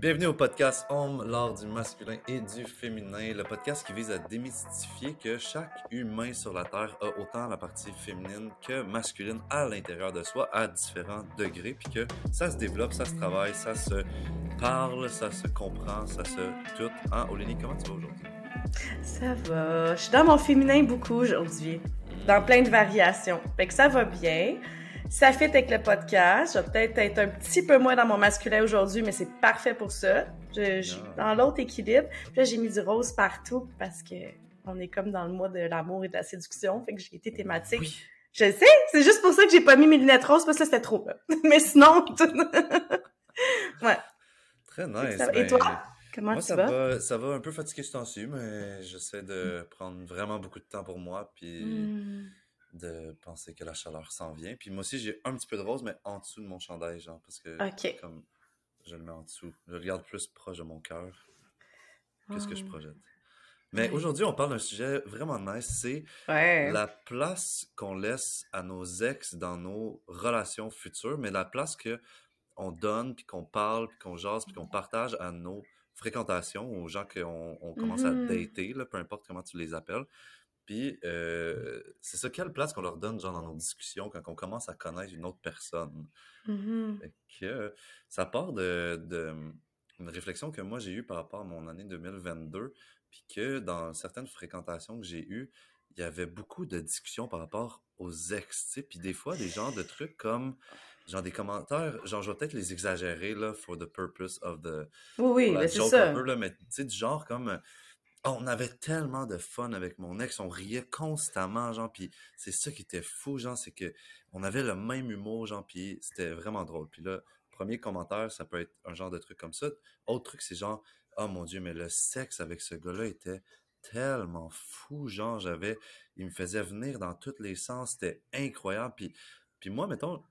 Bienvenue au podcast Homme, l'art du masculin et du féminin, le podcast qui vise à démystifier que chaque humain sur la Terre a autant la partie féminine que masculine à l'intérieur de soi à différents degrés, puis que ça se développe, ça se travaille, ça se parle, ça se comprend, ça se tout. Hein, Olénie, comment tu vas aujourd'hui? Ça va. Je suis dans mon féminin beaucoup aujourd'hui, dans plein de variations. Fait que ça va bien. Ça fit avec le podcast. Je vais peut-être être un petit peu moins dans mon masculin aujourd'hui, mais c'est parfait pour ça. Je, je dans l'autre équilibre. Puis là, j'ai mis du rose partout parce que on est comme dans le mois de l'amour et de la séduction. Fait que j'ai été thématique. Oui. Je sais, c'est juste pour ça que j'ai pas mis mes lunettes roses parce que c'était trop. mais sinon, ouais. Très nice. Ça. Et ben, toi? Comment Moi, tu ça vas? va, ça va un peu fatigué ce temps-ci, mais j'essaie de prendre vraiment beaucoup de temps pour moi, puis Hmm. De penser que la chaleur s'en vient. Puis moi aussi, j'ai un petit peu de rose, mais en dessous de mon chandail, genre, parce que comme je le mets en dessous, je le garde plus proche de mon cœur que ce que je Ah. projette. Mais aujourd'hui, on parle d'un sujet vraiment nice, c'est Ouais. la place qu'on laisse à nos ex dans nos relations futures, mais la place que on donne, puis qu'on parle, puis qu'on jase, puis qu'on partage à nos fréquentations, aux gens qu'on on commence à Mhm. dater, là, peu importe comment tu les appelles. Puis, euh, c'est ça, quelle place qu'on leur donne, genre, dans nos discussions, quand on commence à connaître une autre personne? Mhm. Fait que ça part de, de une réflexion que moi j'ai eue par rapport à mon année 2022, puis que dans certaines fréquentations que j'ai eues, il y avait beaucoup de discussions par rapport aux ex, tu puis des fois des genres de trucs comme genre des commentaires, genre je vais peut-être les exagérer là for the purpose of the Oui, oui, c'est ça. un peu là, mais tu sais du genre comme on avait tellement de fun avec mon ex, on riait constamment, genre, puis c'est ça qui était fou, genre, c'est que on avait le même humour, genre, puis c'était vraiment drôle. Puis là, premier commentaire, ça peut être un genre de truc comme ça. Autre truc, c'est genre, oh mon Dieu, mais le sexe avec ce gars-là était tellement fou, genre, j'avais, il me faisait venir dans tous les sens, c'était incroyable. Puis, puis moi, mettons,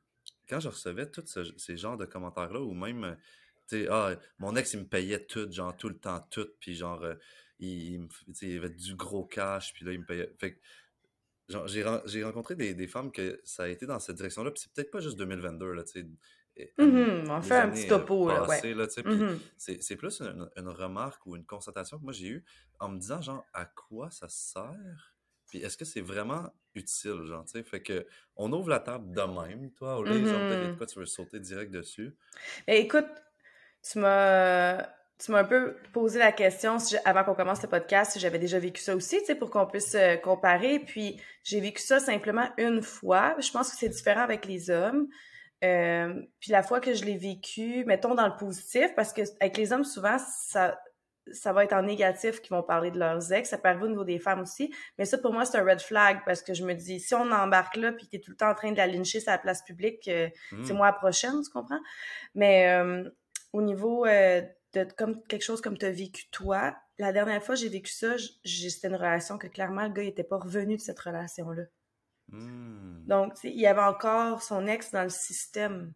quand je recevais tous ce- ces genres de commentaires-là, ou même, tu sais, ah, mon ex, il me payait tout, genre, tout le temps, tout, puis genre, euh, il, il avait du gros cash, puis là, il me payait. Fait j'ai ren- j'ai rencontré des, des femmes que ça a été dans cette direction-là, puis c'est peut-être pas juste 2022, là, tu sais, et- Mhm, On fait un petit euh, topo, passées, là, tu sais, puis Mhm. c'est c'est plus une, une remarque ou une constatation que moi j'ai eue en me disant, genre, à quoi ça sert? Puis est-ce que c'est vraiment utile, genre, tu sais? Fait que, on ouvre la table de même, toi, au lieu, y a de quoi tu veux sauter direct dessus. Écoute, tu m'as tu m'as un peu posé la question si avant qu'on commence le podcast si j'avais déjà vécu ça aussi, tu sais, pour qu'on puisse euh, comparer. Puis j'ai vécu ça simplement une fois. Je pense que c'est différent avec les hommes. Euh, puis la fois que je l'ai vécu, mettons dans le positif, parce que avec les hommes souvent ça ça va être en négatif qu'ils vont parler de leurs ex. Ça peut arriver au niveau des femmes aussi. Mais ça, pour moi, c'est un red flag parce que je me dis, si on embarque là puis t'es tout le temps en train de la lyncher sur la place publique, euh, c'est Hmm. moi la prochaine, tu comprends? Mais euh, au niveau euh, de comme quelque chose comme tu as vécu toi, la dernière fois que j'ai vécu ça, c'était une relation que clairement le gars il était pas revenu de cette relation-là. Hmm. Donc, il y avait encore son ex dans le système.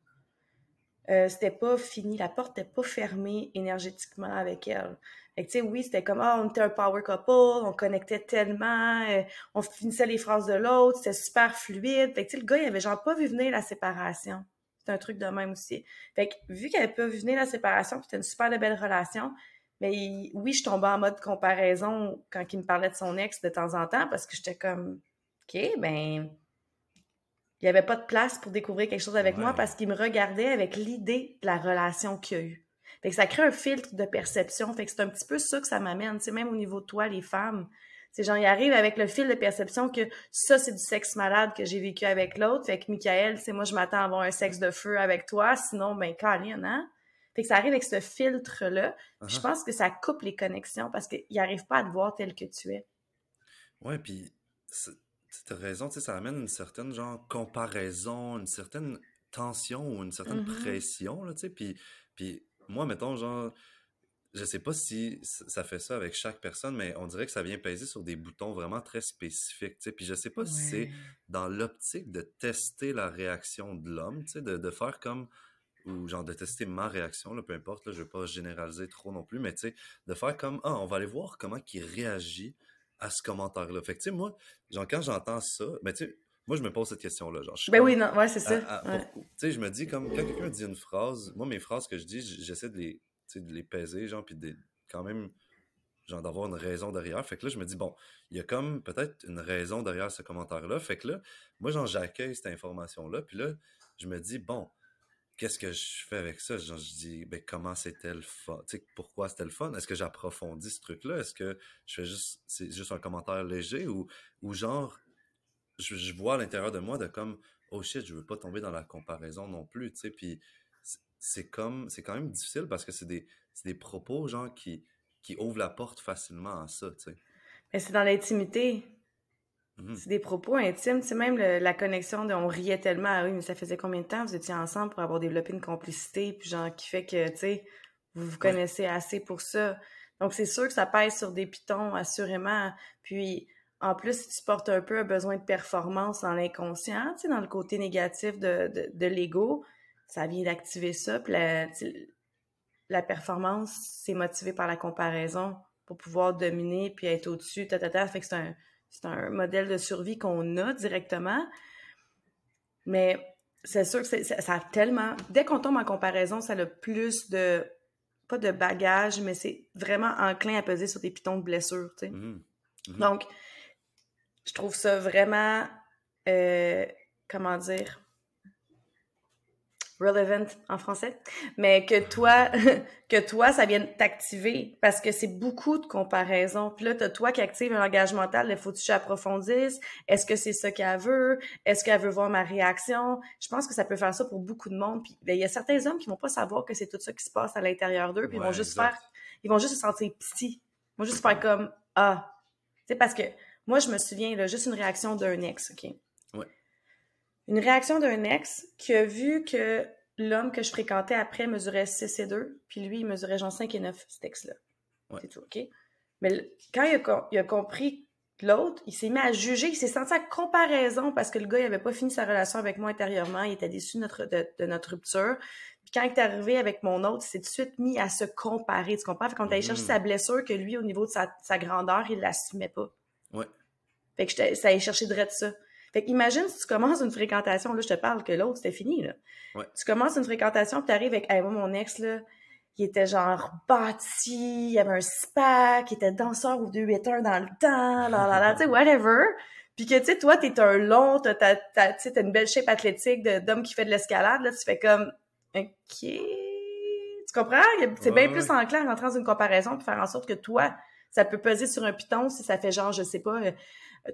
Euh, c'était pas fini, la porte était pas fermée énergétiquement avec elle. Fait que, tu sais, oui, c'était comme, ah, on était un power couple, on connectait tellement, euh, on finissait les phrases de l'autre, c'était super fluide. Fait que, tu sais, le gars, il avait genre pas vu venir la séparation. C'est un truc de même aussi. Fait que, vu pas vu venir la séparation, puis c'était une super de belle relation, mais il- oui, je tombais en mode comparaison quand il me parlait de son ex de temps en temps, parce que j'étais comme, OK, ben, il n'y avait pas de place pour découvrir quelque chose avec moi parce qu'il me regardait avec l'idée de la relation qu'il y a eu. Fait que ça crée un filtre de perception. Fait que c'est un petit peu ça que ça m'amène, tu sais, même au niveau de toi, les femmes. C'est genre, il arrive avec le fil de perception que ça, c'est du sexe malade que j'ai vécu avec l'autre. Fait que, Michael, c'est moi, je m'attends à avoir un sexe de feu avec toi. Sinon, ben, Colin, hein? Fait que ça arrive avec ce filtre-là. Je Uh-huh. pense que ça coupe les connexions parce qu'il n'arrive pas à te voir tel que tu es. Ouais, puis c'est- tu as raison, tu sais, ça amène une certaine genre comparaison, une certaine tension ou une certaine Mhm. pression, là, tu sais, puis, puis moi, mettons, genre, je sais pas si ça fait ça avec chaque personne, mais on dirait que ça vient peser sur des boutons vraiment très spécifiques, tu sais, puis je sais pas si c'est dans l'optique de tester la réaction de l'homme, de, de faire comme, ou genre de tester ma réaction, là, peu importe, là, je veux pas généraliser trop non plus, mais tu sais, de faire comme, ah, on va aller voir comment il réagit à ce commentaire-là. Fait que, tu sais, moi, genre, quand j'entends ça, ben, tu sais, moi, je me pose cette question-là, genre, je Ben comme, oui, non, ouais, c'est ça. Ouais. tu sais, je me dis, comme, quand quelqu'un dit une phrase, moi, mes phrases que je dis, j'essaie de les, de les peser, genre, puis quand même, genre, d'avoir une raison derrière. Fait que là, je me dis, bon, il y a comme peut-être une raison derrière ce commentaire-là. Fait que là, moi, genre, j'accueille cette information-là, puis là, je me dis, bon, qu'est-ce que je fais avec ça? Genre, je dis, ben, comment c'était le fun? Tu sais, pourquoi c'était le fun? Est-ce que j'approfondis ce truc-là? Est-ce que je fais juste, c'est juste un commentaire léger ou, ou genre, je, je vois à l'intérieur de moi de comme, oh shit, je veux pas tomber dans la comparaison non plus, tu sais, puis c'est comme, c'est quand même difficile parce que c'est des, des propos, genre, qui, qui ouvrent la porte facilement à ça, tu sais. Mais c'est dans l'intimité. Mmh c'est des propos intimes, même la connexion de on riait tellement, ah oui, mais ça faisait combien de temps vous étiez ensemble pour avoir développé une complicité, puis genre qui fait que, tu sais, vous vous connaissez assez pour ça. Donc c'est sûr que ça pèse sur des pitons, assurément. Puis en plus, si tu portes un peu un besoin de performance dans l'inconscient, tu sais, dans le côté négatif de, de, de l'ego, ça vient d'activer ça. Puis la, la performance, c'est motivé par la comparaison pour pouvoir dominer puis être au-dessus, ta, ta, ta. Fait que c'est un c'est un modèle de survie qu'on a directement. Mais c'est sûr que ça, a tellement. Dès qu'on tombe en comparaison, ça a plus de. Pas de bagages, mais c'est vraiment enclin à peser sur des pitons de blessures, tu sais. Mmh mmh Donc, je trouve ça vraiment. Euh, comment dire? Relevant en français, mais que toi, que toi, ça vienne t'activer parce que c'est beaucoup de comparaisons. Puis là, t'as toi qui active un langage mental, il faut que tu approfondisses. Est-ce que c'est ça qu'elle veut? Est-ce qu'elle veut voir ma réaction? Je pense que ça peut faire ça pour beaucoup de monde. Puis ben, il y a certains hommes qui vont pas savoir que c'est tout ça qui se passe à l'intérieur d'eux, puis ils vont juste faire, ils vont juste se sentir petits. Ils vont juste faire comme, ah. Tu sais, parce que moi, je me souviens, là, juste une réaction d'un ex, OK? Une réaction d'un ex qui a vu que l'homme que je fréquentais après mesurait 6 et 2, puis lui, il mesurait genre 5 et 9, cet ex-là. C'est tout, OK? Mais quand il a, il a compris l'autre, il s'est mis à juger, il s'est senti à comparaison parce que le gars, il avait pas fini sa relation avec moi intérieurement, il était déçu de notre, de, notre rupture. Puis quand il est arrivé avec mon autre, il s'est tout de suite mis à se comparer, tu comprends? Fait qu'on allait chercher mm. sa blessure, que lui, au niveau de sa, sa grandeur, il l'assumait pas. Ouais. Fait que ça allait chercher de ça. Fait qu'imagine si tu commences une fréquentation, là, je te parle que l'autre, c'était fini, là. Tu commences une fréquentation, puis t'arrives avec, hey, moi, mon ex, là, il était genre bâti, il avait un SPAC, il était danseur au 2-8 dans le temps, là, là, là, tu sais, whatever. Puis que, tu sais, toi, t'es un long, t'as, t'as, t'as une belle shape athlétique d'homme qui fait de l'escalade, là, tu fais comme, OK. Tu comprends? C'est bien plus en clair rentrer dans une comparaison puis faire en sorte que toi, ça peut peser sur un piton si ça fait genre, je sais pas,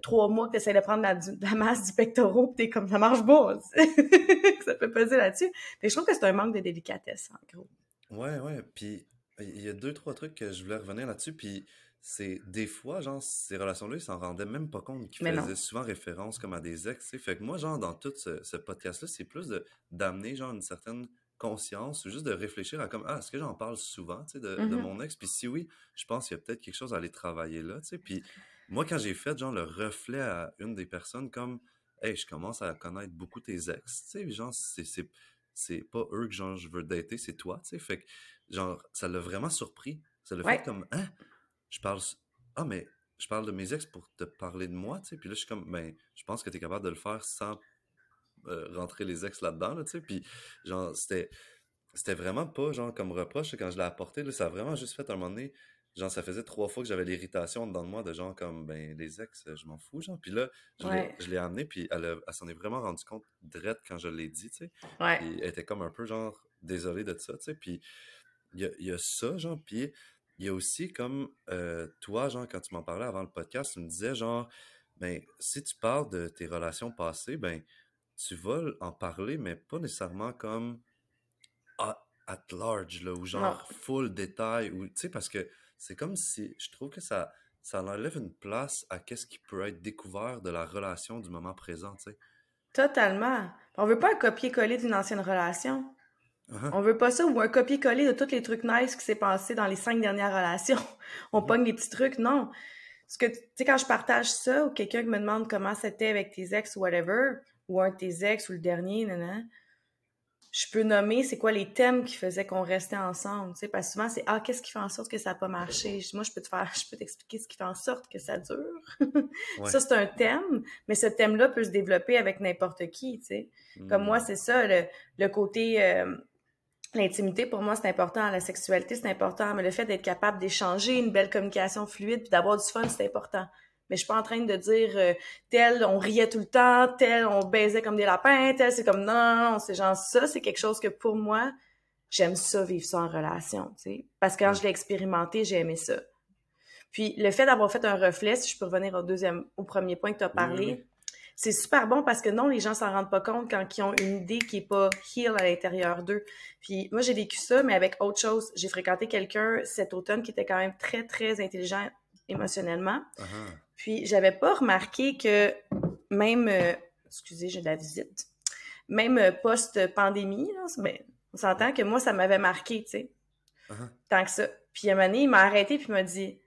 trois mois que tu essaies de prendre la, la masse du pectoral, puis t'es comme, ça marche pas. ça peut peser là-dessus. Mais je trouve que c'est un manque de délicatesse, en gros. Ouais, ouais. Puis il y a deux, trois trucs que je voulais revenir là-dessus. Puis c'est des fois, genre, ces relations-là, ils s'en rendaient même pas compte qu'ils faisaient souvent référence comme à des ex. Fait que moi, genre, dans tout ce, podcast-là, c'est plus d'amener, genre, une certaine conscience ou juste de réfléchir à comme ah est-ce que j'en parle souvent tu sais de, de, mm-hmm. mon ex? Puis si oui je pense qu'il y a peut-être quelque chose à aller travailler là tu sais puis moi, quand j'ai fait, genre, le reflet à une des personnes, comme, hey, je commence à connaître beaucoup tes ex, tu sais, genre, c'est, c'est, pas eux que, genre, je veux dater, c'est toi, tu sais, fait que, genre, ça l'a vraiment surpris. Ça l'a fait comme, hein, je parle, ah, mais je parle de mes ex pour te parler de moi, tu sais, puis là, je suis comme, ben, je pense que tu es capable de le faire sans euh, rentrer les ex là-dedans, là, tu sais, puis, genre, c'était, c'était vraiment pas, genre, comme reproche, quand je l'ai apporté, là, ça a vraiment juste fait, un moment donné, genre, ça faisait trois fois que j'avais l'irritation dedans de moi de genre comme, ben, les ex, je m'en fous, genre. Puis là, je l'ai amené, puis elle, s'en est vraiment rendu compte drette quand je l'ai dit, tu sais. elle était comme un peu, genre, désolée de ça, tu sais. Puis il y a, ça, genre, puis il y a aussi comme, euh, toi, genre, quand tu m'en parlais avant le podcast, tu me disais, genre, ben, si tu parles de tes relations passées, ben, tu vas en parler, mais pas nécessairement comme at large, là, ou genre full détail, ou, tu sais, parce que c'est comme si je trouve que ça, ça enlève une place à qu'est-ce qui peut être découvert de la relation du moment présent, tu sais. Totalement. On veut pas un copier-coller d'une ancienne relation. Uh-huh. On veut pas ça ou un copier-coller de tous les trucs nice qui s'est passé dans les cinq dernières relations. On mm-hmm. pogne des petits trucs, non. Parce que, tu sais, quand je partage ça ou quelqu'un me demande comment c'était avec tes ex ou whatever, ou un de tes ex ou le dernier, nan, je peux nommer c'est quoi les thèmes qui faisaient qu'on restait ensemble, tu sais, parce que souvent c'est ah qu'est-ce qui fait en sorte que ça n'a pas marché? Moi je peux te faire, je peux t'expliquer ce qui fait en sorte que ça dure. Ça c'est un thème, mais ce thème-là peut se développer avec n'importe qui, tu sais. Comme moi hmm. c'est ça le, le côté euh, l'intimité, pour moi, c'est important. La sexualité, c'est important. Mais le fait d'être capable d'échanger une belle communication fluide puis d'avoir du fun, c'est important. Mais je suis pas en train de dire euh, tel on riait tout le temps, tel on baisait comme des lapins, tel c'est comme non, non, non c'est genre ça, c'est quelque chose que pour moi, j'aime ça vivre ça en relation, tu sais. Parce que quand je l'ai expérimenté, j'ai aimé ça. Puis le fait d'avoir fait un reflet, si je peux revenir au deuxième, au premier point que tu as parlé, c'est super bon parce que non, les gens s'en rendent pas compte quand ils ont une idée qui est pas heal à l'intérieur d'eux. Puis moi, j'ai vécu ça, mais avec autre chose. J'ai fréquenté quelqu'un cet automne qui était quand même très, très intelligent émotionnellement. Uh-huh. Puis j'avais pas remarqué que même, euh, excusez, j'ai de la visite, même euh, post-pandémie, mais on s'entend que moi, ça m'avait marqué, tu sais. Uh-huh. Tant que ça. Puis à un moment donné, il m'a arrêté puis il m'a dit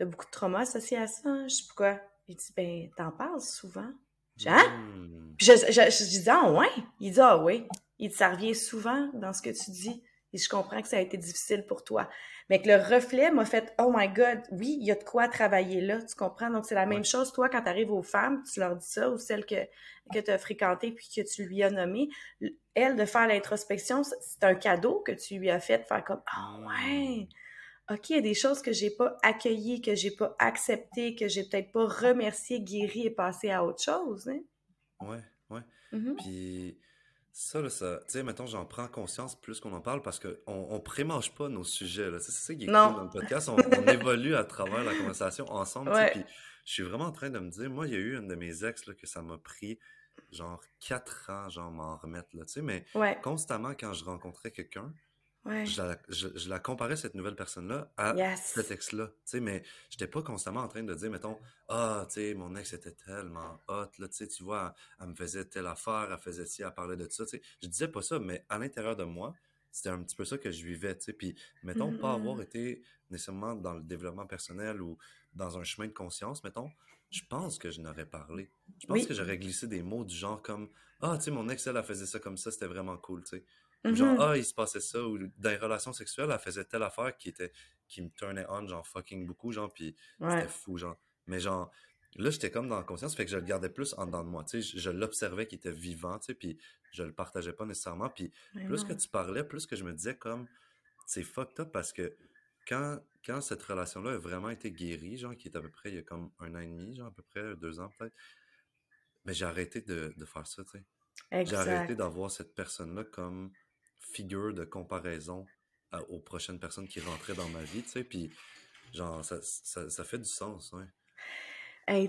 T'as beaucoup de trauma associé à ça? Hein? Je sais pourquoi. Il dit, ben, t'en parles souvent. J'ai hein? Hmm. Puis je, je, je, dis, ah ouais? Il dit, ah oui. Il dit, ça revient souvent dans ce que tu dis. Et je comprends que ça a été difficile pour toi. Mais que le reflet m'a fait, oh my God, oui, il y a de quoi travailler là, tu comprends? Donc, c'est la même chose, toi, quand tu arrives aux femmes, tu leur dis ça, ou celles que, que tu as fréquentées puis que tu lui as nommées, elle, de faire l'introspection, c'est un cadeau que tu lui as fait, de faire comme, ah oh, ouais, OK, il y a des choses que j'ai pas accueillies, que j'ai pas acceptées, que j'ai peut-être pas remercié, guéri et passé à autre chose. Hein? Ouais, ouais. Mm-hmm. Puis ça, là, ça, tu sais, mettons, j'en prends conscience plus qu'on en parle parce qu'on on prémange pas nos sujets. C'est ça qui est cool dans le podcast. On, évolue à travers la conversation ensemble. Puis je suis vraiment en train de me dire, moi, il y a eu une de mes ex là, que ça m'a pris genre quatre ans, genre, m'en remettre, là, tu sais, mais constamment, quand je rencontrais quelqu'un, je, la, je, la comparais, cette nouvelle personne-là, à cet ex-là. Tu sais, mais j'étais pas constamment en train de dire, mettons, ah, tu sais, mon ex était tellement hot, là, tu sais, tu vois, elle, me faisait telle affaire, elle faisait ci, elle parlait de ça, tu sais. Je disais pas ça, mais à l'intérieur de moi, c'était un petit peu ça que je vivais, tu sais. Puis, mettons, pas avoir mm-hmm. été nécessairement dans le développement personnel ou dans un chemin de conscience, mettons, je pense que je n'aurais parlé. Je pense que j'aurais glissé des mots du genre comme, ah, tu sais, mon ex, elle, elle faisait ça comme ça, c'était vraiment cool, tu sais. Genre, mm-hmm. ah, il se passait ça, ou dans les relations sexuelles, elle faisait telle affaire qui était, qui me turnait on, genre fucking beaucoup, genre, puis c'était fou, genre. Mais genre, là, j'étais comme dans la conscience, fait que je le gardais plus en dedans de moi, tu sais, je, l'observais qu'il était vivant, tu sais, puis je le partageais pas nécessairement, puis plus que tu parlais, plus que je me disais comme, c'est fucked up parce que quand, quand cette relation-là a vraiment été guérie, genre, qui est à peu près, il y a comme un an et demi, genre, à peu près deux ans peut-être, mais j'ai arrêté de, de faire ça, tu sais. J'ai arrêté d'avoir cette personne-là comme figure de comparaison aux prochaines personnes qui rentraient dans ma vie, tu sais, puis genre, ça, ça, fait du sens, ouais. Hey,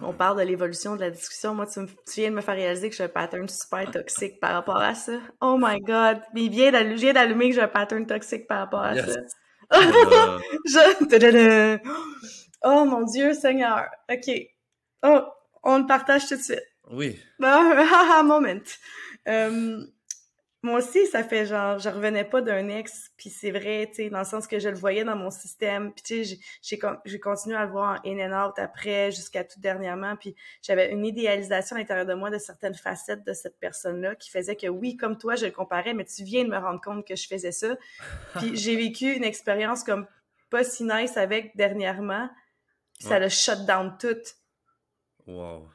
on parle de l'évolution de la discussion. Moi, tu, viens de me faire réaliser que j'ai un pattern super toxique par rapport à ça. Oh my God! Mais vient d'allumer que j'ai un pattern toxique par rapport à ça. je... Oh mon Dieu, Seigneur! OK. Oh, on le partage tout de suite. Oui. Moment. Euh, moi aussi, ça fait genre, je revenais pas d'un ex, puis c'est vrai, tu sais, dans le sens que je le voyais dans mon système, puis tu sais, j'ai continué à le voir en in and out après, jusqu'à tout dernièrement, puis j'avais une idéalisation à l'intérieur de moi de certaines facettes de cette personne-là qui faisait que oui, comme toi, je le comparais, mais tu viens de me rendre compte que je faisais ça. Puis j'ai vécu une expérience comme pas si nice avec dernièrement, puis ça l'a shut down tout. Wow.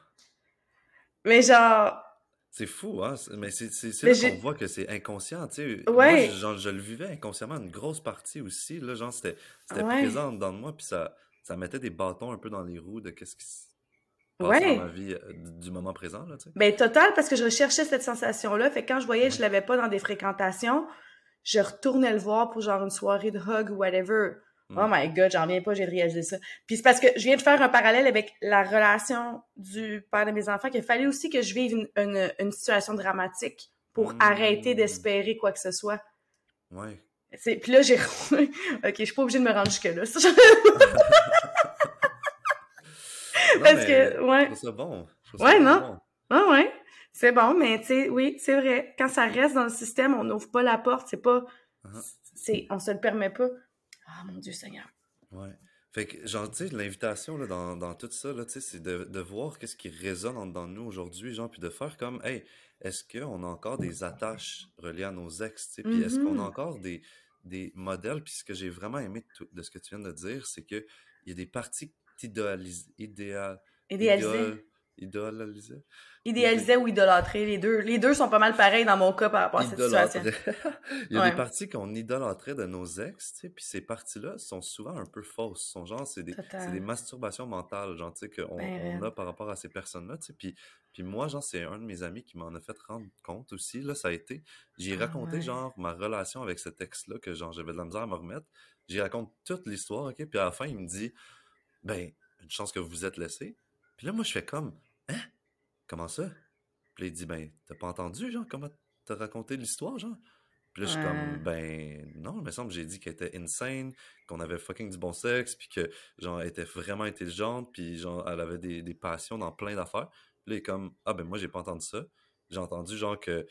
Mais genre, c'est fou, hein? Mais c'est là qu'on voit que c'est inconscient, tu sais. Ouais. Moi, je le vivais inconsciemment, une grosse partie aussi, là, genre, c'était présent dans moi, puis ça, ça mettait des bâtons un peu dans les roues de qu'est-ce qui se passe dans ma vie euh, du moment présent, là, tu sais. Ben, total, parce que je recherchais cette sensation-là, fait que quand je voyais que je l'avais pas dans des fréquentations, je retournais le voir pour genre une soirée de hug ou whatever. Oh mm. my god, j'en reviens pas, j'ai réalisé ça. Puis c'est parce que je viens de faire un parallèle avec la relation du père de mes enfants qu'il fallait aussi que je vive une, une, situation dramatique pour mm. arrêter d'espérer quoi que ce soit. Ouais. Puis là, j'ai... ok, je suis pas obligée de me rendre jusque-là. parce que, ouais. Je trouve ça bon. ouais, non? Ah ouais. C'est bon, mais tu sais, oui, c'est vrai. Quand ça reste dans le système, on n'ouvre pas la porte, c'est pas... Uh-huh. c'est On se le permet pas. Ah, mon Dieu Seigneur. Ouais. Fait que, genre, tu sais, l'invitation dans, dans tout ça, c'est de, de voir qu'est-ce qui résonne dans nous aujourd'hui, genre, puis de faire comme, hey, est-ce qu'on a encore des attaches reliées à nos ex, tu sais, puis est-ce qu'on a mm-hmm. encore des, des modèles, puis ce que j'ai vraiment aimé de, ce que tu viens de dire, c'est qu'il y a des parties idéalisées, idéal, idéalisées. Idéalisait. Idéalisait ou idolâtrer, les deux. Les deux sont pas mal pareils dans mon cas par rapport à cette situation. Il y a des parties qu'on idolâtrait de nos ex, tu sais, puis ces parties-là sont souvent un peu fausses. Sont genre, c'est des, des, masturbations mentales, genre, tu sais, qu'on ben, on a par rapport à ces personnes-là, tu sais. Puis, puis moi, genre, c'est un de mes amis qui m'en a fait rendre compte aussi, là, ça a été, j'ai ah raconté, genre, ma relation avec cet ex-là, que genre, j'avais de la misère à me remettre. J'y raconte toute l'histoire, ok, puis à la fin, il me dit, ben, une chance que vous vous êtes laissé. Puis là, moi, je fais comme? Comment ça? Puis il dit, ben, t'as pas entendu, genre, comment t'as raconté l'histoire, genre? Puis là, je suis comme, ben, non, il me semble que j'ai dit qu'elle était insane, qu'on avait fucking du bon sexe, puis que, genre, elle était vraiment intelligente, puis, genre, elle avait des, des passions dans plein d'affaires. Puis là, il est comme, ah, ben, moi, j'ai pas entendu ça. J'ai entendu, genre, que,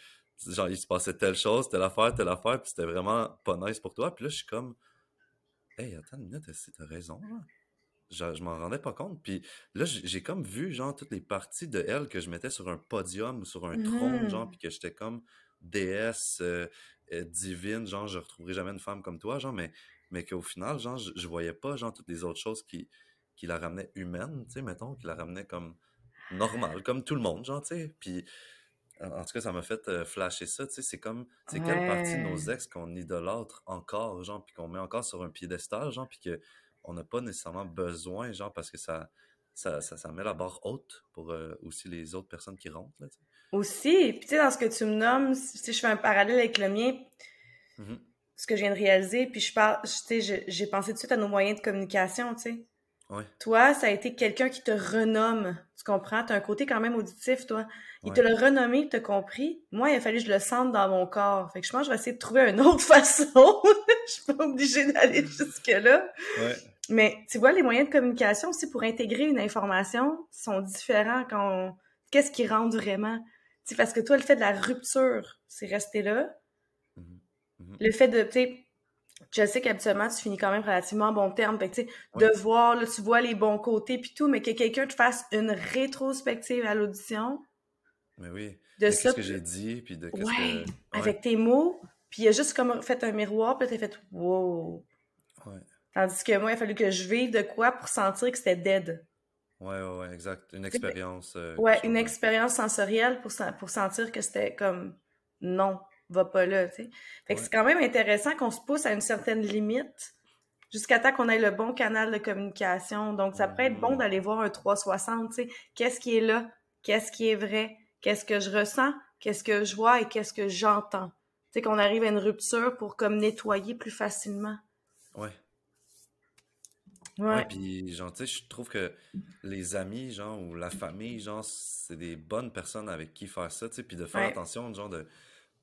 genre, il se passait telle chose, telle affaire, telle affaire, puis c'était vraiment pas nice pour toi. Puis là, je suis comme, hey, attends une minute, t'as raison, genre? Je, m'en rendais pas compte. Puis là, j'ai comme vu, genre, toutes les parties de elle que je mettais sur un podium ou sur un trône, genre, mmh. puis que j'étais comme déesse euh, euh, divine, genre, je retrouverai jamais une femme comme toi, genre, mais, mais qu'au final, genre, je, voyais pas, genre, toutes les autres choses qui, qui la ramenaient humaine, tu sais, mettons, qui la ramenaient comme normale, comme tout le monde, genre, tu sais. Puis, en tout cas, ça m'a fait euh, flasher ça, tu sais, c'est comme, c'est quelle partie de nos ex qu'on idolâtre encore, genre, puis qu'on met encore sur un piédestal, genre, puis que on n'a pas nécessairement besoin, genre, parce que ça, ça, ça, met la barre haute pour euh, aussi les autres personnes qui rentrent. Là, aussi, puis tu sais, dans ce que tu me nommes, si je fais un parallèle avec le mien, mm-hmm. ce que je viens de réaliser, puis je parle, tu sais, j'ai pensé tout de suite à nos moyens de communication, tu sais. Toi, ça a été quelqu'un qui te renomme. Tu comprends? Tu as un côté quand même auditif, toi. Il te l'a renommé, tu as compris. Moi, il a fallu que je le sente dans mon corps. Fait que je pense que je vais essayer de trouver une autre façon. je suis pas obligée d'aller jusque-là. Ouais. Mais tu vois, les moyens de communication aussi pour intégrer une information sont différents quand Qu'est-ce qui rentre vraiment? sais, parce que toi, le fait de la rupture, c'est rester là. Mm-hmm. Mm-hmm. Le fait de, tu sais, je sais qu'habituellement, tu finis quand même relativement en bon terme. Fait tu sais, de voir, là, tu vois les bons côtés puis tout, mais que quelqu'un te fasse une rétrospective à l'audition. Mais oui. De, ce que j'ai dit, puis de qu'est-ce que... Ouais. Avec tes mots, puis il a juste comme fait un miroir, puis t'as fait « wow ». Ouais. Tandis que moi, il a fallu que je vive de quoi pour sentir que c'était dead. Ouais, ouais, ouais, exact. Une expérience. Euh, ouais, une expérience sensorielle pour, pour sentir que c'était comme non, va pas là, tu sais. Fait que c'est quand même intéressant qu'on se pousse à une certaine limite jusqu'à temps qu'on ait le bon canal de communication. Donc, ça peut être bon d'aller voir un 360, tu sais. Qu'est-ce qui est là? Qu'est-ce qui est vrai? Qu'est-ce que je ressens? Qu'est-ce que je vois et qu'est-ce que j'entends? Tu sais, qu'on arrive à une rupture pour comme nettoyer plus facilement. Ouais. Ouais. puis genre, tu sais, je trouve que les amis, genre, ou la famille, genre, c'est des bonnes personnes avec qui faire ça, tu sais, puis de faire attention, genre, de,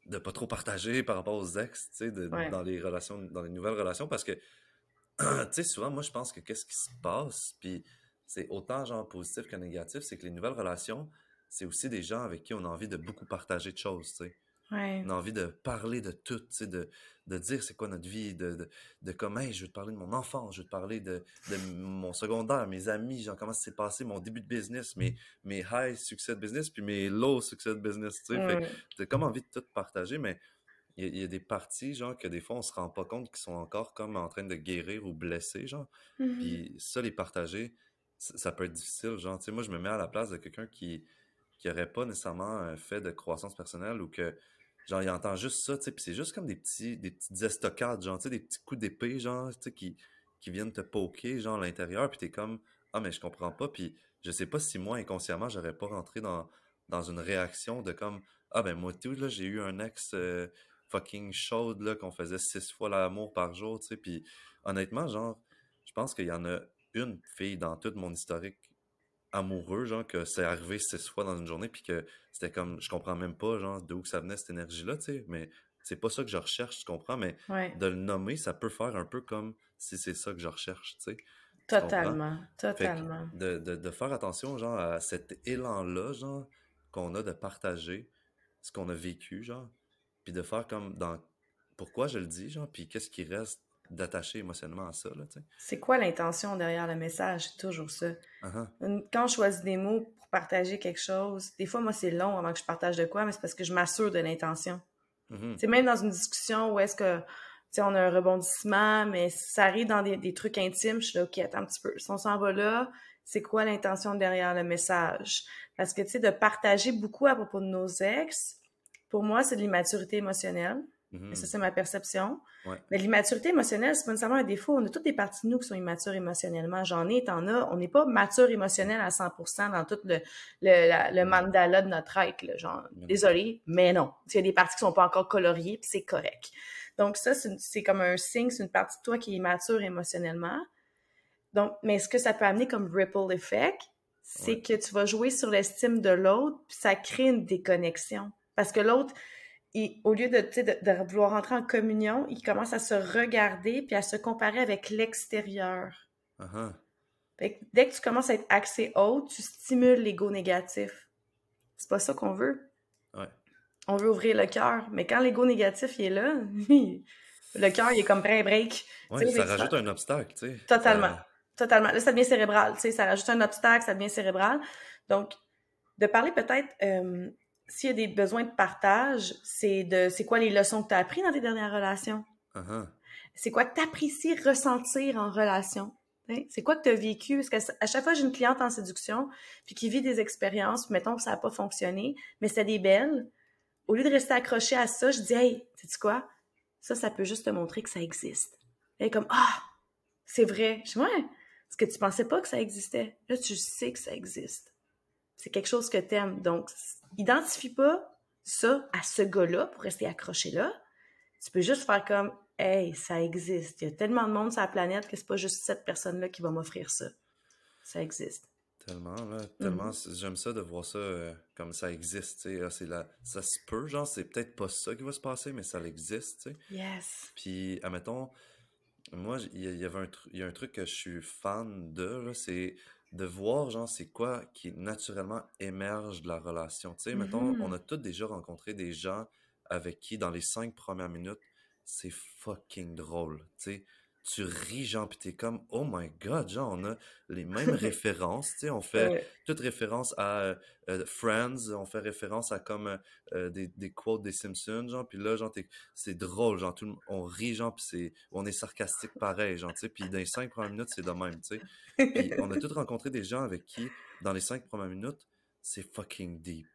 de pas trop partager par rapport aux ex, tu sais, dans les relations, dans les nouvelles relations, parce que, tu sais, souvent, moi, je pense que qu'est-ce qui se passe, puis c'est autant, genre, positif que négatif, c'est que les nouvelles relations, c'est aussi des gens avec qui on a envie de beaucoup partager de choses, tu sais. On a envie de parler de tout, de, de dire c'est quoi notre vie, de, de, de comme, je veux te parler de mon enfance, je veux te parler de, de mon secondaire, mes amis, genre comment s'est passé mon début de business, mes, mes high succès de business, puis mes low succès de business, tu sais. T'as comme envie de tout partager, mais il y, a des parties, genre, que des fois, on se rend pas compte qu'ils sont encore comme en train de guérir ou blesser, genre. Mm-hmm. Puis ça, les partager, ça, peut être difficile, genre. Tu sais, moi, je me mets à la place de quelqu'un qui qui aurait pas nécessairement fait de croissance personnelle ou que Genre, il entend juste ça, tu sais, puis c'est juste comme des petits, des petites estocades, genre, tu sais, des petits coups d'épée, genre, tu sais, qui, qui viennent te poker, genre, à l'intérieur, puis t'es comme, ah, mais je comprends pas, puis je sais pas si moi, inconsciemment, j'aurais pas rentré dans, dans une réaction de comme, ah, ben, moi, tout, là, j'ai eu un ex euh, fucking chaude, là, qu'on faisait six fois l'amour par jour, tu sais, puis honnêtement, genre, je pense qu'il y en a une fille dans toute mon historique amoureux, genre, que c'est arrivé six fois dans une journée, puis que c'était comme, je comprends même pas, genre, d'où ça venait cette énergie-là, tu sais, mais c'est pas ça que je recherche, tu comprends, mais de le nommer, ça peut faire un peu comme si c'est ça que je recherche, tu sais. Totalement, totalement. De, de, de, faire attention, genre, à cet élan-là, genre, qu'on a de partager ce qu'on a vécu, genre, puis de faire comme dans pourquoi je le dis, genre, puis qu'est-ce qui reste d'attacher émotionnellement à ça. C'est quoi l'intention derrière le message? C'est toujours ça. Uh-huh. Quand je choisis des mots pour partager quelque chose, des fois, moi, c'est long avant que je partage de quoi, mais c'est parce que je m'assure de l'intention. Mm-hmm. C'est Même dans une discussion où est-ce que on a un rebondissement, mais ça arrive dans des, trucs intimes, je suis là, OK, attends un petit peu. Si on s'en va là, c'est quoi l'intention derrière le message? Parce que, tu sais, de partager beaucoup à propos de nos ex, pour moi, c'est de l'immaturité émotionnelle. Mhm. Ça, c'est ma perception. Ouais. Mais l'immaturité émotionnelle, c'est pas nécessairement un défaut. On a toutes des parties de nous qui sont immatures émotionnellement. J'en ai, t'en as. On n'est pas mature émotionnel à 100% dans tout le, le, la- le mandala de notre être. là. Genre, Mais non. désolé, mais non. Il y a des parties qui sont pas encore coloriées, puis c'est correct. Donc ça, c'est comme un signe, c'est une partie de toi qui est immature émotionnellement. Donc, mais ce que ça peut amener comme ripple effect, c'est Ouais. que tu vas jouer sur l'estime de l'autre, puis ça crée une déconnexion. Parce que l'autre, il- au lieu de, de, de vouloir rentrer en communion, il commence à se regarder puis à se comparer avec l'extérieur. Ah ah. Fait que dès que tu commences à être axé haut, tu stimules l'ego négatif. C'est pas ça qu'on veut. Ouais. On veut ouvrir le cœur. Mais quand l'ego négatif il est là, le cœur il est comme prêt break. Ouais, ça rajoute un obstacle, tu sais. Totalement. Euh, Totalement. Là, ça devient cérébral, tu sais, ça rajoute un obstacle, ça devient cérébral. Donc, de parler peut-être, euh, s'il y a des besoins de partage, c'est de, c'est quoi les leçons que tu as apprises dans tes dernières relations? ah. C'est quoi que tu apprécies ressentir en relation? Hein? C'est quoi que tu as vécu? Parce qu'à chaque fois, j'ai une cliente en séduction, puis qui vit des expériences, puis mettons que ça n'a pas fonctionné, mais c'était des belles. Au lieu de rester accrochée à ça, je dis, hey, sais-tu quoi? Ça, ça peut juste te montrer que ça existe. Est comme, ah, c'est vrai. Je dis, ouais, parce que tu pensais pas que ça existait. Là, tu sais que ça existe. C'est quelque chose que t'aimes. Donc, s- identifie pas ça à ce gars-là pour rester accroché là. Tu peux juste faire comme, hey, ça existe. Il y a tellement de monde sur la planète que c'est pas juste cette personne-là qui va m'offrir ça. Ça existe. Tellement, là, tellement, Mhm. c'est- j'aime ça de voir ça euh, comme ça existe, tu sais, là, ça se peut, genre, c'est peut-être pas ça qui va se passer, mais ça existe, tu sais. Yes. Puis, admettons, moi, il y, avait un, y a un truc que je suis fan de, c'est de voir, genre, c'est quoi qui naturellement émerge de la relation. Tu sais, mettons, on a tous déjà rencontré des gens avec qui, dans les cinq premières minutes, c'est fucking drôle, tu sais. Tu ris, genre, pis t'es comme, oh my god, genre, on a les mêmes références, tu sais, on fait Ouais. toute référence à euh, euh, Friends, on fait référence à comme euh, des, des quotes des Simpsons, genre, puis là, genre, t'es- c'est drôle, genre, tout le- on rit, genre, puis c'est, on est sarcastique pareil, genre, tu sais, puis dans les cinq premières minutes, c'est de même, tu sais. Puis on a tous rencontré des gens avec qui, dans les cinq premières minutes, c'est fucking deep,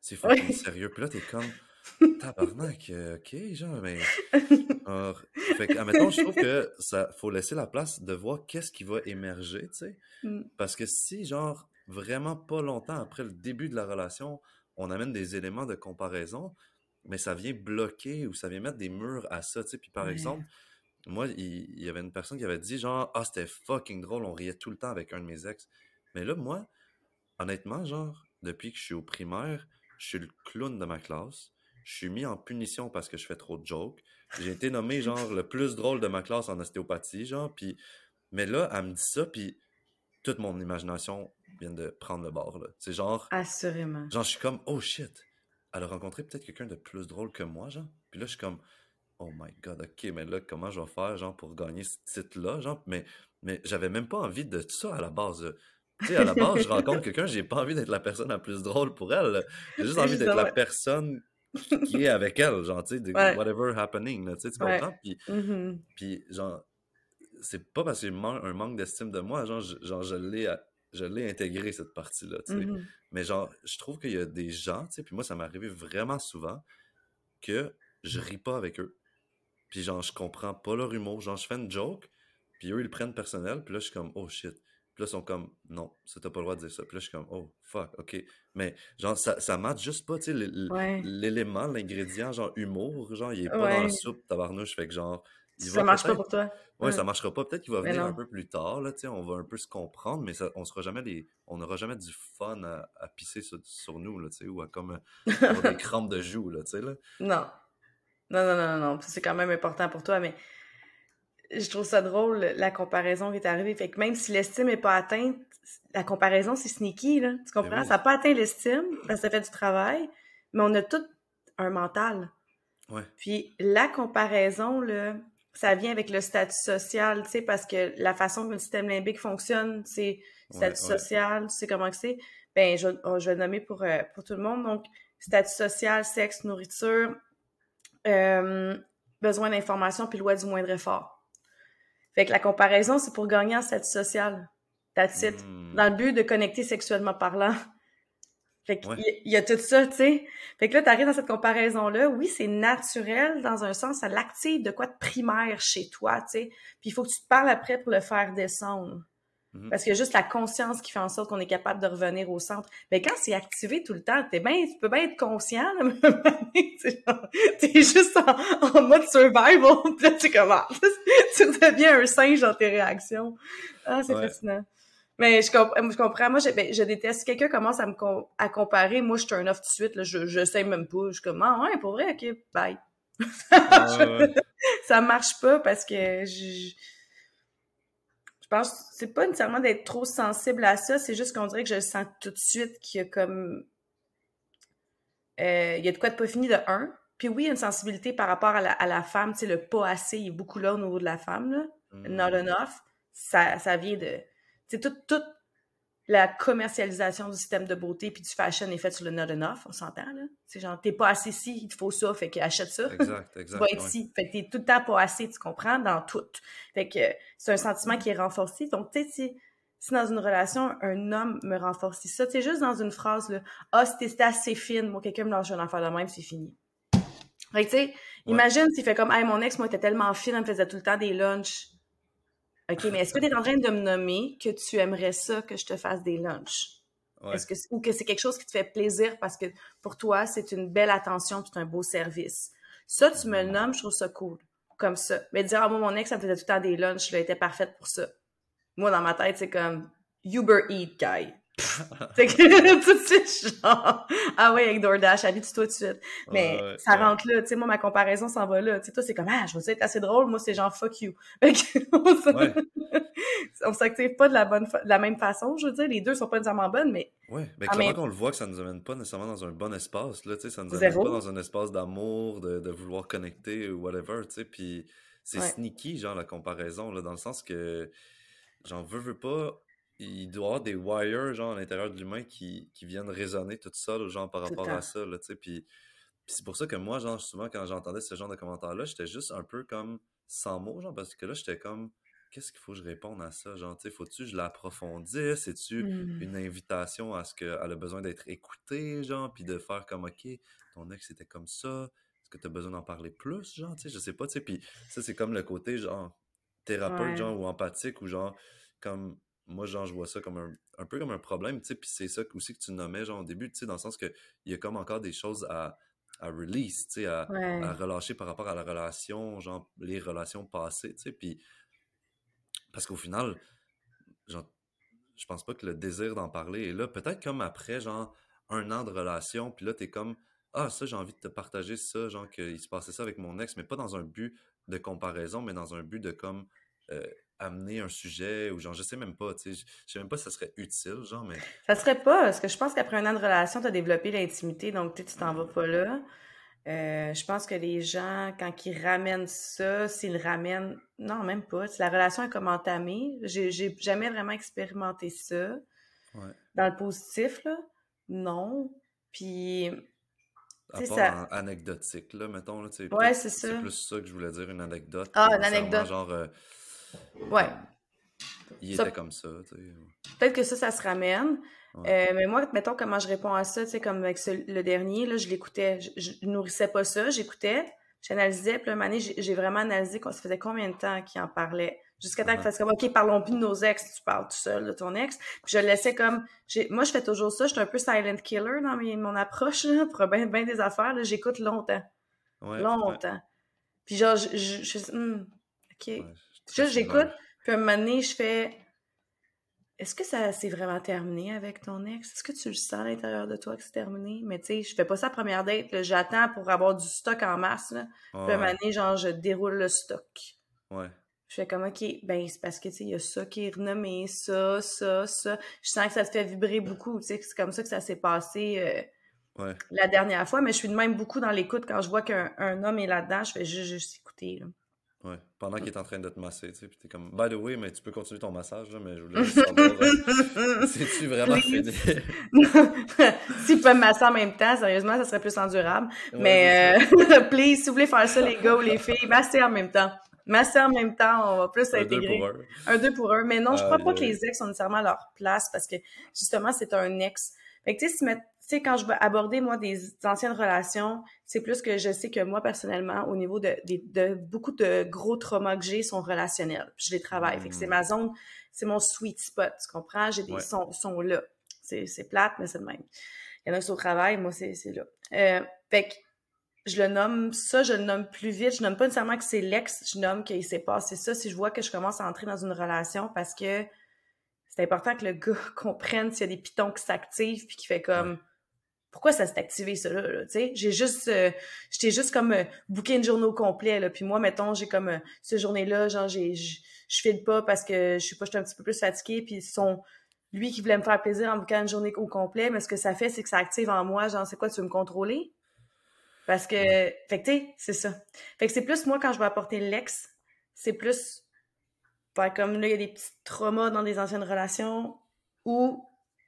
c'est fucking Ouais. sérieux, puis là, t'es comme, tabarnak, euh, ok, genre, mais... Alors, fait que, admettons, je trouve que ça, faut laisser la place de voir qu'est-ce qui va émerger, tu sais. Mm. Parce que si, genre, vraiment pas longtemps après le début de la relation, on amène des éléments de comparaison, mais ça vient bloquer ou ça vient mettre des murs à ça, tu sais. Puis par Ouais. exemple, moi, il, il y avait une personne qui avait dit, genre, ah, c'était fucking drôle, on riait tout le temps avec un de mes ex. Mais là, moi, honnêtement, genre, depuis que je suis au primaire, je suis le clown de ma classe. Je suis mis en punition parce que je fais trop de jokes. J'ai été nommé, genre, le plus drôle de ma classe en ostéopathie, genre, puis... Mais là, elle me dit ça, puis toute mon imagination vient de prendre le bord, là. C'est genre... Assurément. Genre, je suis comme, oh shit, elle a rencontré peut-être quelqu'un de plus drôle que moi, genre. Puis là, je suis comme, oh my god, ok, mais là, comment je vais faire, genre, pour gagner ce titre-là, genre? Mais, mais j'avais même pas envie de ça à la base. Tu sais, à la base, je rencontre quelqu'un, j'ai pas envie d'être la personne la plus drôle pour elle. J'ai juste envie d'être la personne qui est avec elle, genre, tu sais, Ouais. whatever happening, là, tu sais, tu Ouais. comprends? Puis, Mhm. puis genre, c'est pas parce que j'ai un manque d'estime de moi, genre, je, genre, je l'ai, je l'ai intégré, cette partie-là, tu sais. Mhm. Mais genre, je trouve qu'il y a des gens, tu sais, puis moi, ça m'est arrivé vraiment souvent que je ris pas avec eux. Puis genre, je comprends pas leur humour. Genre, je fais une joke, puis eux, ils le prennent personnel, puis là, je suis comme, oh shit. Puis là, ils sont comme, non, ça t'as pas le droit de dire ça. Puis là, je suis comme, oh fuck, ok. Mais genre, ça, ça match juste pas, tu sais, Ouais. l'élément, l'ingrédient, genre humour, genre, il est pas dans la soupe tabarnouche, fait que genre, il Ça va marche pas pour toi. Ouais, Ouais. ça marchera pas. Peut-être qu'il va venir un peu plus tard, là, tu sais, on va un peu se comprendre, mais ça, on sera jamais les, on n'aura jamais du fun à, à pisser sur, sur nous, là, tu sais, ou à comme avoir des crampes de joues, là, tu sais, là. Non. Non, non, non, non, non. C'est quand même important pour toi, mais je trouve ça drôle, la comparaison qui est arrivée. Fait que même si l'estime n'est pas atteinte, la comparaison, c'est sneaky, là. Tu comprends? Ben oui. Ça n'a pas atteint l'estime, parce que ça fait du travail, mais on a tout un mental. Ouais. Puis la comparaison, là, ça vient avec le statut social, tu sais, parce que la façon que le système limbique fonctionne, c'est Ouais, statut ouais. social, tu sais comment que c'est. Ben, je, oh, je vais le nommer pour, euh, pour tout le monde. Donc, statut social, sexe, nourriture, euh, besoin d'information, puis loi du moindre effort. Fait que la comparaison, c'est pour gagner en statut social. That's it. Hmm. Dans le but de connecter sexuellement parlant. Fait qu'il y, y, a tout ça, tu sais. Fait que là, t'arrives dans cette comparaison-là. Oui, c'est naturel, dans un sens, ça l'active de quoi de primaire chez toi, tu sais. Puis il faut que tu te parles après pour le faire descendre. Mhm. Parce a juste la conscience qui fait en sorte qu'on est capable de revenir au centre. Mais quand c'est activé tout le temps, t'es bien, tu peux bien être conscient, là, t'es juste en, mode survival, pis là, tu commences, tu deviens un singe dans tes réactions. Ah, c'est fascinant. Mais je, je comprends. Moi, je, ben, je déteste. Si quelqu'un commence à me à comparer, moi, je turn off tout de suite. Là, je, je sais même pas. Je suis comme, ah ouais, pour vrai, ok, bye. ça marche pas parce que je pense c'est pas nécessairement d'être trop sensible à ça, c'est juste qu'on dirait que je sens tout de suite qu'il y a comme. Euh, il y a de quoi de pas fini de un. Puis oui, il y a une sensibilité par rapport à la, à la femme, tu sais, le pas assez, il est beaucoup là au niveau de la femme, là. Mm. Not enough. Ça, ça vient de. Tu sais, tout, tout, la commercialisation du système de beauté puis du fashion est faite sur le not enough, on s'entend, là. C'est genre, t'es pas assez si, il te faut ça, fait qu'achète ça. Exact, exact. tu vas être si. Fait que t'es tout le temps pas assez, tu comprends, dans tout. Fait que c'est un sentiment qui est renforcé. Donc, tu sais, si, si dans une relation, un homme me renforce ça, c'est juste dans une phrase, là, ah, oh, c'était assez fine, moi, quelqu'un me lâche un affaire de même, c'est fini. Fait que, tu sais, imagine s'il fait comme, hey, mon ex, moi, était tellement fine, elle me faisait tout le temps des lunchs OK, mais est-ce que tu es en train de me nommer que tu aimerais ça que je te fasse des lunchs? Est-ce que, ou que c'est quelque chose qui te fait plaisir parce que pour toi, c'est une belle attention c'est un beau service. Ça, tu me le nommes, je trouve ça cool. Comme ça. Mais dire, ah, moi, mon ex, ça me faisait tout le temps des lunchs, elle était parfaite pour ça. Moi, dans ma tête, c'est comme Uber Eat guy. C'est que tout de suite, genre, ah ouais, avec DoorDash, habite-toi tout de suite. Mais ça rentre là, tu sais, moi, ma comparaison s'en va là. Tu sais, toi, c'est comme, ah, je veux être assez drôle, moi, c'est genre, fuck you. on s'active pas de la bonne, de la même façon, je veux dire, les deux sont pas nécessairement bonnes, mais. Ouais, mais comment qu'on le voit que ça nous amène pas nécessairement dans un bon espace, là, tu sais, ça nous amène pas dans un espace d'amour, de, de, vouloir connecter ou whatever, tu sais, puis c'est sneaky, genre, la comparaison, là, dans le sens que, j'en veux, veux pas, il doit y avoir des wires, genre, à l'intérieur de l'humain qui, qui viennent résonner tout seul, genre, par rapport à ça, là, tu sais. Puis, c'est pour ça que moi, genre, souvent, quand j'entendais ce genre de commentaires-là, j'étais juste un peu comme sans mots, genre, parce que là, j'étais comme, qu'est-ce qu'il faut que je réponde à ça? Genre, tu sais, faut-tu que je l'approfondisse? C'est-tu mmh. une invitation à ce qu'elle a besoin d'être écoutée, genre, puis de faire comme, OK, ton ex était comme ça, est-ce que tu as besoin d'en parler plus, genre, tu sais, je sais pas, tu sais. Puis ça, c'est comme le côté, genre, thérapeute, genre, ou empathique, ou genre, comme moi, genre, je vois ça comme un, un peu comme un problème, tu sais, puis c'est ça aussi que tu nommais, genre, au début, tu sais, dans le sens qu'il y a comme encore des choses à, à release, tu sais, à, à, relâcher par rapport à la relation, genre, les relations passées, tu sais, puis parce qu'au final, genre, je pense pas que le désir d'en parler est là. Peut-être comme après, genre, un an de relation, puis là, t'es comme, ah, ça, j'ai envie de te partager ça, genre, qu'il se passait ça avec mon ex, mais pas dans un but de comparaison, mais dans un but de comme, euh, amener un sujet ou genre je sais même pas tu sais je sais même pas si ça serait utile genre mais ça serait pas parce que je pense qu'après un an de relation tu as développé l'intimité donc tu t'en vas pas là. Euh, je pense que les gens quand ils ramènent ça s'ils ramènent non même pas. La relation est comme entamée j'ai jamais vraiment expérimenté ça. Ouais. dans le positif là non. Puis à part ça... anecdotique là mettons là ouais c'est ça. c'est plus ça que je voulais dire une anecdote ah une anecdote. genre euh, Ouais. Il était comme ça, tu sais. Peut-être que ça, ça se ramène. Euh, mais moi, mettons comment je réponds à ça, tu sais, comme avec le dernier, là, je l'écoutais. Je, nourrissais pas ça, j'écoutais, j'analysais. Puis là, j'ai vraiment analysé ça faisait combien de temps qu'il en parlait? Jusqu'à temps qu'il fasse comme, OK, parlons plus de nos ex, tu parles tout seul de ton ex. Puis je le laissais comme, moi, je fais toujours ça, je suis un peu silent killer dans mon approche, là, pour bien ben des affaires, j'écoute longtemps. longtemps. Puis genre, je, je, hmm, OK. Juste, j'écoute, puis un moment donné, je fais Est-ce que ça s'est vraiment terminé avec ton ex? Est-ce que tu le sens à l'intérieur de toi que c'est terminé? Mais tu sais, je fais pas ça à première date. J'attends pour avoir du stock en masse. Là. Puis un moment donné, genre, je déroule le stock. Ouais. Je fais comme, OK, ben, c'est parce que, tu sais, il y a ça qui est renommé, ça, ça, ça. Je sens que ça te fait vibrer beaucoup, tu sais, c'est comme ça que ça s'est passé euh, ouais. la dernière fois. Mais je suis de même beaucoup dans l'écoute quand je vois qu'un homme est là-dedans, je fais juste, juste écouter, là. Ouais, pendant qu'il est en train de te masser, tu sais, puis t'es comme, by the way, mais tu peux continuer ton massage, là, mais je voulais juste savoir, euh, c'est-tu vraiment fini? S'il peut me masser en même temps, sérieusement, ça serait plus endurable. mais, euh, please, si vous voulez faire ça, les gars ou les filles, masser en même temps. Masser en même temps, on va plus. Un deux pour un. Un deux pour un. Mais non, je crois pas que les ex ont nécessairement leur place parce que, justement, c'est un ex. Fait que, tu sais, sais, quand je vais aborder, moi, des anciennes relations, c'est plus que je sais que moi, personnellement, au niveau de, de, beaucoup de gros traumas que j'ai sont relationnels. je les travaille. Fait que c'est ma hmm. zone, c'est mon sweet spot, tu comprends? J'ai des sons, sont là. C'est plate, mais c'est le même. Il y en a qui au travail, moi, c'est là. Euh, fait que je le nomme ça, je le nomme plus vite. Je nomme pas nécessairement que c'est l'ex, je nomme qu'il s'est passé ça si je vois que je commence à entrer dans une relation parce que c'est important que le gars comprenne s'il y a des pitons qui s'activent puis qui fait comme pourquoi ça s'est activé ça là, tu sais? J'ai juste euh, j'étais juste comme euh, booké une journée au complet là. Puis moi mettons j'ai comme euh, cette journée là genre j'ai je file pas parce que je sais pas j'étais un petit peu plus fatiguée. Puis son lui qui voulait me faire plaisir en bouquant une journée au complet mais ce que ça fait c'est que ça active en moi genre c'est quoi tu veux me contrôler? Parce que fait que tu c'est ça. Fait que c'est plus moi quand je vais apporter l'ex c'est plus comme là, il y a des petits traumas dans des anciennes relations où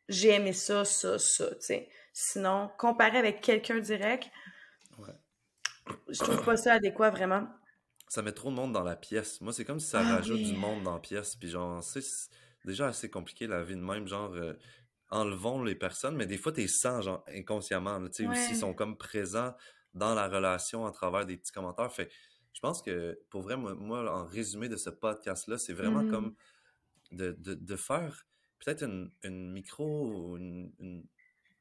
j'ai aimé ça, ça, ça, tu sais. Sinon, comparer avec quelqu'un direct, ouais. je trouve pas ça adéquat vraiment. Ça met trop de monde dans la pièce. Moi, c'est comme si ça ah rajoute du monde dans la pièce. Puis genre, c'est déjà assez compliqué la vie de même. Genre, euh, enlevons les personnes, mais des fois, t'es sans, genre, inconsciemment. Tu sais, aussi, ils sont comme présents dans la relation à travers des petits commentaires. Fait je pense que, pour vrai, moi, en résumé de ce podcast-là, c'est vraiment mmh. comme de, de, faire peut-être une, une, micro ou une,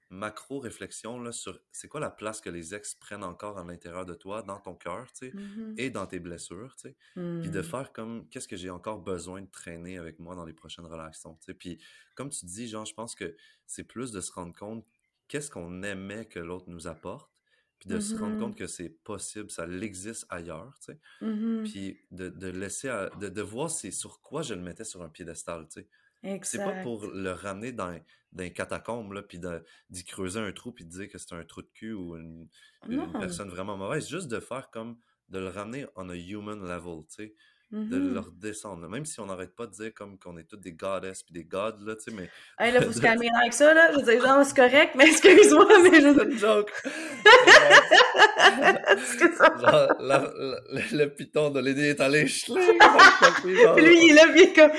macro-réflexion là, sur c'est quoi la place que les ex prennent encore à l'intérieur de toi, dans ton cœur, tu sais, mmh et dans tes blessures, tu sais. Puis de mmh. faire comme, qu'est-ce que j'ai encore besoin de traîner avec moi dans les prochaines relations, tu sais. Puis, comme tu dis, genre, je pense que c'est plus de se rendre compte qu'est-ce qu'on aimait que l'autre nous apporte, puis de se rendre mm-hmm. compte que c'est possible, ça existe ailleurs, tu sais. Puis de, de laisser, de, de, voir c'est sur quoi je le mettais sur un piédestal, tu sais. C'est pas pour le ramener dans, dans un catacombe, là, puis d'y creuser un trou, puis de dire que c'est un trou de cul ou une, une personne vraiment mauvaise. Juste de faire comme, de le ramener on a human level, tu sais de mm-hmm. leur descendre. Même si on n'arrête pas de dire comme qu'on est tous des goddesses puis des gods, là, tu sais, mais... Hey, là, faut se calmer avec ça, là. Je veux dire, genre, c'est correct, mais excuse-moi, mais je... C'est une joke. genre, la, la, le, le piton de l'aider est allé. Lui, il est là, il est comme...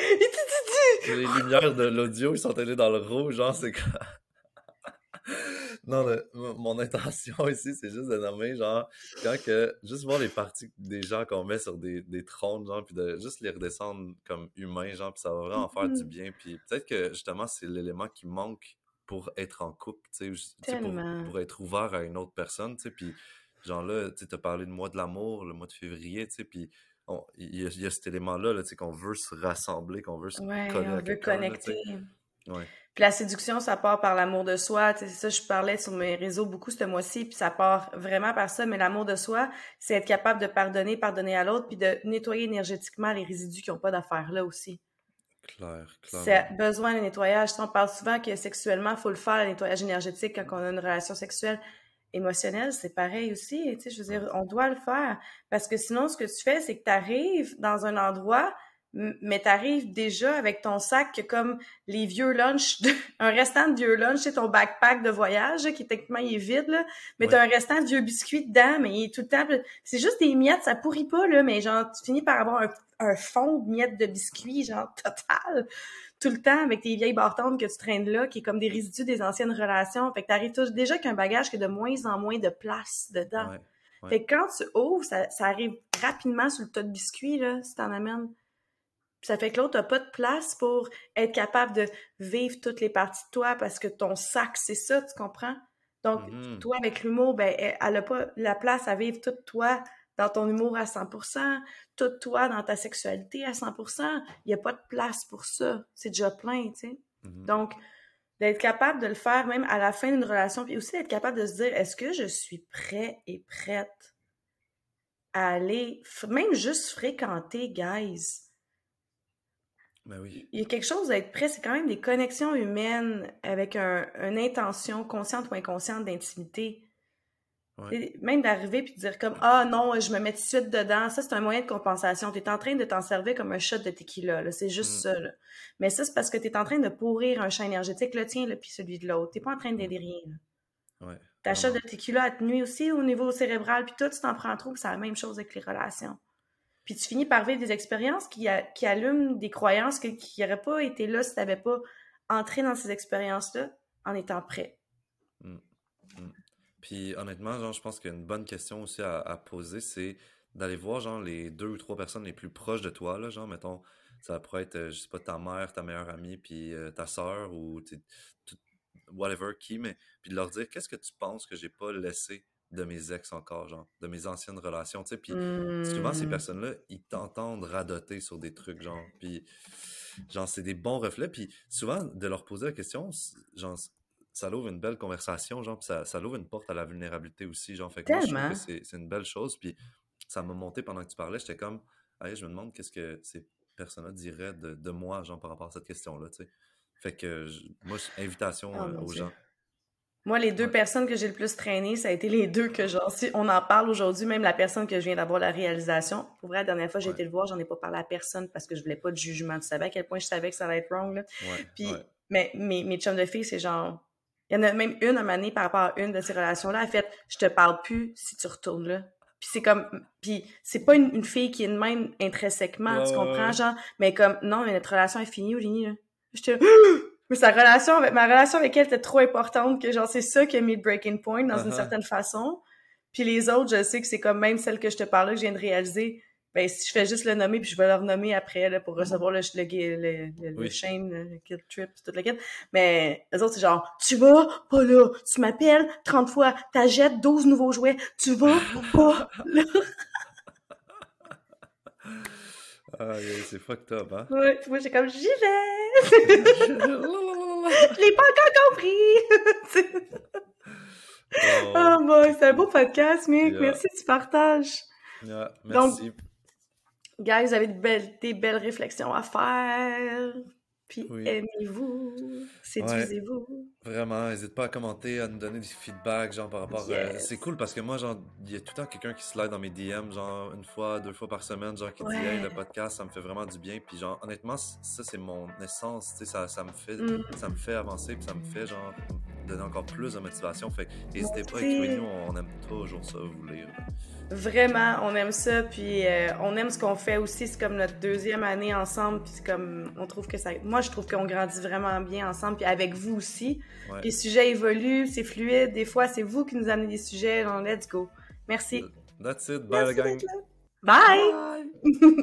Les lumières de l'audio, ils sont allés dans le rouge, genre, c'est comme... Non, mon intention ici, c'est juste de nommer, genre, quand que, juste voir les parties des gens qu'on met sur des, des trônes, genre, puis de juste les redescendre comme humains, genre, puis ça va vraiment faire du mm-hmm. bien. Puis peut-être que, justement, c'est l'élément qui manque pour être en couple, tu sais, pour, pour, être ouvert à une autre personne, tu sais, puis genre là, tu as parlé de mois de l'amour, le mois de février, tu sais, puis il y, a cet élément-là, là, qu'on veut se rassembler, qu'on veut se ouais, coller on veut connecter. ouais. Puis la séduction, ça part par l'amour de soi. C'est ça, je parlais sur mes réseaux beaucoup ce mois-ci, puis ça part vraiment par ça. Mais l'amour de soi, c'est être capable de pardonner, pardonner à l'autre, puis de nettoyer énergétiquement les résidus qui n'ont pas d'affaires là aussi. Clair. C'est besoin de nettoyage. On parle souvent que sexuellement, il faut le faire, le nettoyage énergétique, quand on a une relation sexuelle émotionnelle, c'est pareil aussi. Tu sais, je veux dire, on doit le faire. Parce que sinon, ce que tu fais, c'est que tu arrives dans un endroit mais t'arrives déjà avec ton sac comme les vieux lunchs, un restant de vieux lunch, c'est ton backpack de voyage qui techniquement il est vide là, mais t'as un restant de vieux biscuits dedans, mais il est tout le temps, c'est juste des miettes, ça pourrit pas là, mais genre tu finis par avoir un, fond de miettes de biscuits genre total tout le temps avec tes vieilles bartendes que tu traînes là, qui est comme des résidus des anciennes relations. Fait que t'arrives déjà avec un bagage qui a de moins en moins de place dedans. Fait que quand tu ouvres, ça, ça arrive rapidement sur le tas de biscuits là, si t'en amènes ça fait que l'autre n'a pas de place pour être capable de vivre toutes les parties de toi parce que ton sac, c'est ça, tu comprends? Donc, mm-hmm. toi, avec l'humour, ben, elle n'a pas la place à vivre toute toi dans ton humour à 100%, toute toi dans ta sexualité à 100%. Il n'y a pas de place pour ça. C'est déjà plein, tu sais. Mm-hmm. Donc, d'être capable de le faire même à la fin d'une relation, puis aussi d'être capable de se dire, est-ce que je suis prêt et prête à aller, même juste fréquenter, guys? Ben oui. Il y a quelque chose d'être prêt, c'est quand même des connexions humaines avec un, une intention consciente ou inconsciente d'intimité. Même d'arriver puis de dire comme Ah non, je me mets tout de suite dedans, ça c'est un moyen de compensation. Tu es en train de t'en servir comme un shot de tequila, c'est juste mm. ça. Là. Mais ça, c'est parce que tu es en train de pourrir un champ énergétique, le tien puis celui de l'autre. Tu pas en train d'aider rien. Ouais. Ta shot de tequila, elle te nuit aussi au niveau cérébral, puis toi, tu t'en prends trop, c'est la même chose avec les relations. Puis tu finis par vivre des expériences qui, qui allument des croyances qui n'auraient pas été là si tu n'avais pas entré dans ces expériences-là en étant prêt. Puis honnêtement, genre, je pense qu'une bonne question aussi à, à poser, c'est d'aller voir genre les deux ou trois personnes les plus proches de toi, là, genre, mettons, ça pourrait être, euh, je sais pas, ta mère, ta meilleure amie, puis euh, ta sœur, ou tout- whatever, qui, mais puis de leur dire qu'est-ce que tu penses que j'ai pas laissé de mes ex encore, genre, de mes anciennes relations, tu sais, puis souvent ces Hmm. personnes-là, ils t'entendent radoter sur des trucs, genre, puis genre, c'est des bons reflets, puis souvent, de leur poser la question, genre, ça l'ouvre une belle conversation, genre, puis ça, ça l'ouvre une porte à la vulnérabilité aussi, genre, fait que moi, je trouve que c'est c'est une belle chose, puis ça m'a monté pendant que tu parlais, j'étais comme, allez, je me demande qu'est-ce que ces personnes-là diraient de, de moi, genre, par rapport à cette question-là, tu sais. Fait que, je- moi, invitation Oh euh, aux Dieu. gens. Moi, les deux Ouais. personnes que j'ai le plus traînées, ça a été les deux que, genre, si on en parle aujourd'hui, même la personne que je viens d'avoir la réalisation. Pour vrai, la dernière fois, j'ai Ouais. été le voir, j'en ai pas parlé à personne parce que je voulais pas de jugement. Tu savais à quel point je savais que ça allait être wrong, là. Ouais, Puis, mais mes, mes chums de filles, c'est genre. Il y en a même une à année par rapport à une de ces relations-là. Elle fait Je te parle plus si tu retournes là. Puis c'est comme. Puis c'est pas une, une fille qui est de même intrinsèquement, Ouais, tu comprends, ouais. genre? Mais comme, non, mais notre relation est finie, là. J'étais là, Mais sa relation avec, ma relation avec elle était trop importante que, genre, c'est ça qui a mis le breaking point dans une Uh-huh. certaine façon. Puis les autres, je sais que c'est comme même celle que je te parlais, que je viens de réaliser. Ben, si je fais juste le nommer, puis je vais le renommer après, là, pour recevoir le, le, le, le, le Oui. shame, le, le guilt trip, toute la quête. Mais les autres, c'est genre, tu vas pas là, tu m'appelles 30 fois, t'achètes 12 nouveaux jouets, tu vas pas là. Ah, c'est fucked up, hein? Ouais, moi, j'ai comme, j'y vais! je l'ai pas encore compris! Oh, oh boy, c'est un beau podcast. Yeah. Merci du partage. yeah, Donc, merci. Guys, vous avez de belles, des belles réflexions à faire. Puis Oui. aimez-vous, séduisez-vous. Vraiment, n'hésite pas à commenter, à nous donner des feedbacks, genre par rapport. euh, Yes. c'est cool parce que moi, genre, il y a tout le temps quelqu'un qui slide dans mes DM, genre une fois, deux fois par semaine, genre qui dit Ouais. Hey, le podcast, ça me fait vraiment du bien. Puis genre, honnêtement, ça c'est mon essence, tu sais, ça, ça me fait, Mm. ça me fait avancer, puis ça me fait genre donner encore plus de motivation. Fait que n'hésitez pas, aussi. écrivez-nous, on aime toujours ça vous lire. Vraiment, on aime ça, puis euh, on aime ce qu'on fait aussi. C'est comme notre deuxième année ensemble, puis c'est comme on trouve que ça. Moi, je trouve qu'on grandit vraiment bien ensemble, puis avec vous aussi. Ouais. Puis les sujets évoluent, c'est fluide. Des fois, c'est vous qui nous amenez des sujets. Donc, let's go. Merci. That's it, bye Merci la gang. Bye.